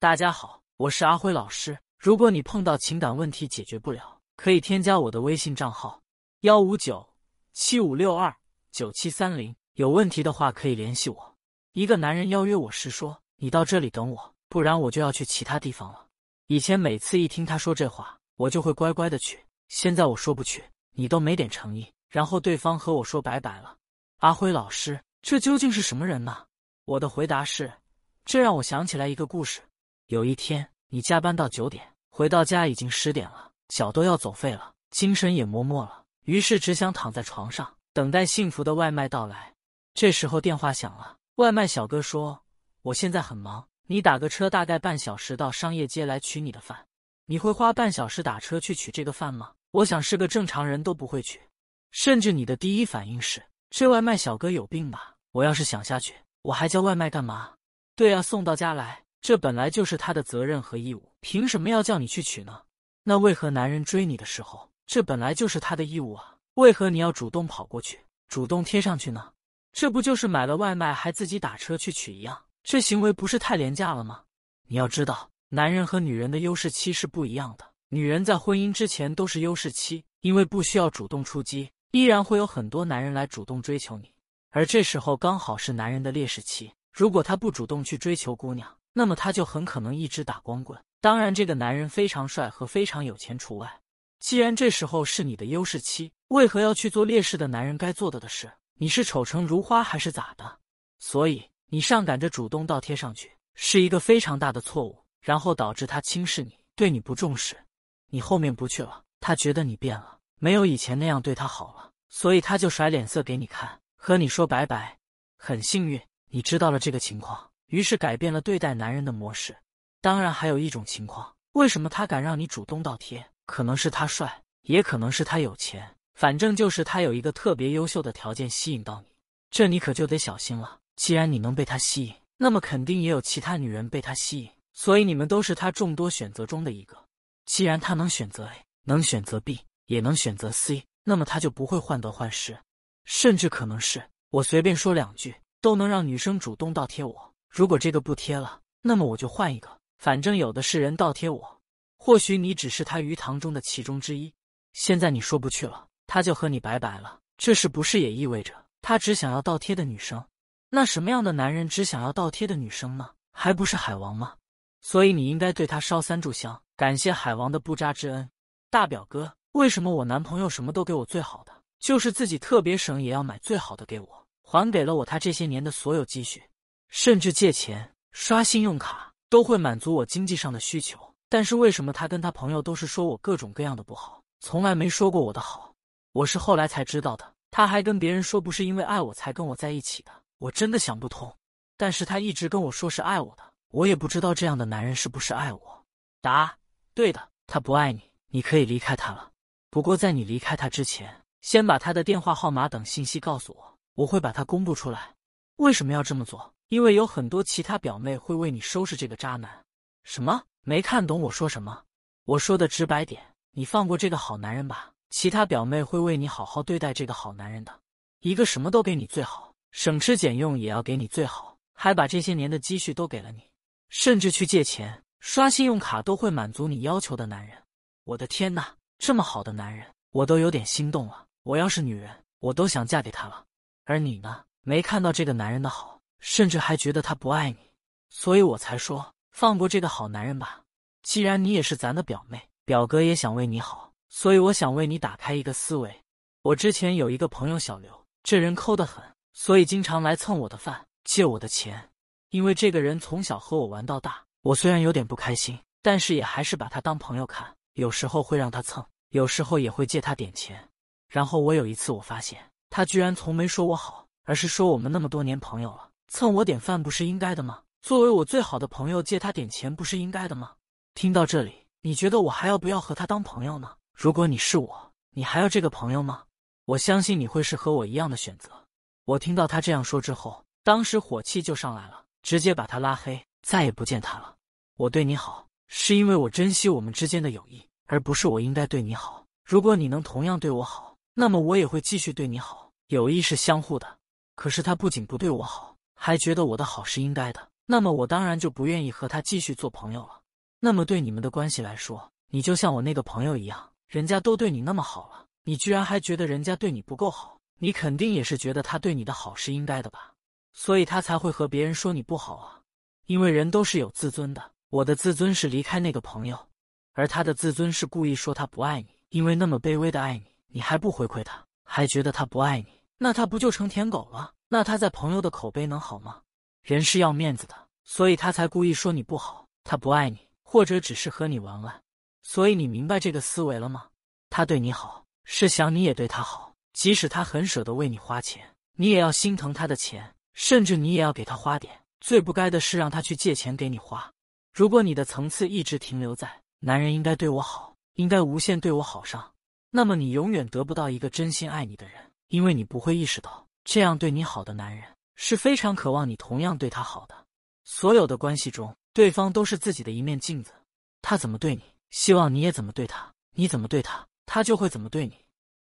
大家好，我是阿辉老师。如果你碰到情感问题解决不了，可以添加我的微信账号：幺五九七五六二九七三零。有问题的话可以联系我。一个男人邀约我时说：“你到这里等我，不然我就要去其他地方了。”以前每次一听他说这话，我就会乖乖的去。现在我说不去，你都没点诚意，然后对方和我说拜拜了。阿辉老师，这究竟是什么人呢？我的回答是：这让我想起来一个故事。有一天，你加班到九点，回到家已经十点了，脚都要走废了，精神也磨没了，于是只想躺在床上等待幸福的外卖到来。这时候电话响了，外卖小哥说：“我现在很忙，你打个车，大概半小时到商业街来取你的饭。你会花半小时打车去取这个饭吗？”我想是个正常人都不会取，甚至你的第一反应是：“这外卖小哥有病吧？”我要是想下去，我还叫外卖干嘛？对啊，送到家来，这本来就是他的责任和义务，凭什么要叫你去取呢？那为何男人追你的时候，这本来就是他的义务啊？为何你要主动跑过去，主动贴上去呢？这不就是买了外卖还自己打车去取一样？这行为不是太廉价了吗？你要知道，男人和女人的优势期是不一样的。女人在婚姻之前都是优势期，因为不需要主动出击，依然会有很多男人来主动追求你。而这时候刚好是男人的劣势期，如果他不主动去追求姑娘，那么他就很可能一直打光棍。当然，这个男人非常帅和非常有钱除外。既然这时候是你的优势期，为何要去做劣势的男人该做的的事？你是丑成如花还是咋的？所以你上赶着主动倒贴上去，是一个非常大的错误，然后导致他轻视你，对你不重视。你后面不去了，他觉得你变了，没有以前那样对他好了，所以他就甩脸色给你看，和你说拜拜。很幸运，你知道了这个情况，于是改变了对待男人的模式。当然，还有一种情况，为什么他敢让你主动倒贴？可能是他帅，也可能是他有钱。反正就是他有一个特别优秀的条件吸引到你，这你可就得小心了。既然你能被他吸引，那么肯定也有其他女人被他吸引，所以你们都是他众多选择中的一个。既然他能选择 A，能选择 B，也能选择 C，那么他就不会患得患失，甚至可能是我随便说两句都能让女生主动倒贴我。如果这个不贴了，那么我就换一个，反正有的是人倒贴我。或许你只是他鱼塘中的其中之一。现在你说不去了。他就和你拜拜了，这是不是也意味着他只想要倒贴的女生？那什么样的男人只想要倒贴的女生呢？还不是海王吗？所以你应该对他烧三炷香，感谢海王的不渣之恩。大表哥，为什么我男朋友什么都给我最好的，就是自己特别省也要买最好的给我，还给了我他这些年的所有积蓄，甚至借钱刷信用卡都会满足我经济上的需求。但是为什么他跟他朋友都是说我各种各样的不好，从来没说过我的好？我是后来才知道的，他还跟别人说不是因为爱我才跟我在一起的，我真的想不通。但是他一直跟我说是爱我的，我也不知道这样的男人是不是爱我。答：对的，他不爱你，你可以离开他了。不过在你离开他之前，先把他的电话号码等信息告诉我，我会把他公布出来。为什么要这么做？因为有很多其他表妹会为你收拾这个渣男。什么？没看懂我说什么？我说的直白点，你放过这个好男人吧。其他表妹会为你好好对待这个好男人的，一个什么都给你最好，省吃俭用也要给你最好，还把这些年的积蓄都给了你，甚至去借钱刷信用卡都会满足你要求的男人。我的天哪，这么好的男人，我都有点心动了。我要是女人，我都想嫁给他了。而你呢，没看到这个男人的好，甚至还觉得他不爱你，所以我才说放过这个好男人吧。既然你也是咱的表妹，表哥也想为你好。所以我想为你打开一个思维。我之前有一个朋友小刘，这人抠得很，所以经常来蹭我的饭，借我的钱。因为这个人从小和我玩到大，我虽然有点不开心，但是也还是把他当朋友看。有时候会让他蹭，有时候也会借他点钱。然后我有一次我发现，他居然从没说我好，而是说我们那么多年朋友了，蹭我点饭不是应该的吗？作为我最好的朋友借他点钱不是应该的吗？听到这里，你觉得我还要不要和他当朋友呢？如果你是我，你还要这个朋友吗？我相信你会是和我一样的选择。我听到他这样说之后，当时火气就上来了，直接把他拉黑，再也不见他了。我对你好，是因为我珍惜我们之间的友谊，而不是我应该对你好。如果你能同样对我好，那么我也会继续对你好。友谊是相互的。可是他不仅不对我好，还觉得我的好是应该的，那么我当然就不愿意和他继续做朋友了。那么对你们的关系来说，你就像我那个朋友一样，人家都对你那么好了，你居然还觉得人家对你不够好，你肯定也是觉得他对你的好是应该的吧？所以他才会和别人说你不好啊。因为人都是有自尊的，我的自尊是离开那个朋友，而他的自尊是故意说他不爱你，因为那么卑微的爱你，你还不回馈他，还觉得他不爱你，那他不就成舔狗了？那他在朋友的口碑能好吗？人是要面子的，所以他才故意说你不好，他不爱你，或者只是和你玩玩。所以你明白这个思维了吗？他对你好，是想你也对他好，即使他很舍得为你花钱，你也要心疼他的钱，甚至你也要给他花点。最不该的是让他去借钱给你花。如果你的层次一直停留在男人应该对我好，应该无限对我好上，那么你永远得不到一个真心爱你的人，因为你不会意识到这样对你好的男人是非常渴望你同样对他好的。所有的关系中，对方都是自己的一面镜子，他怎么对你，希望你也怎么对他，你怎么对他，他就会怎么对你。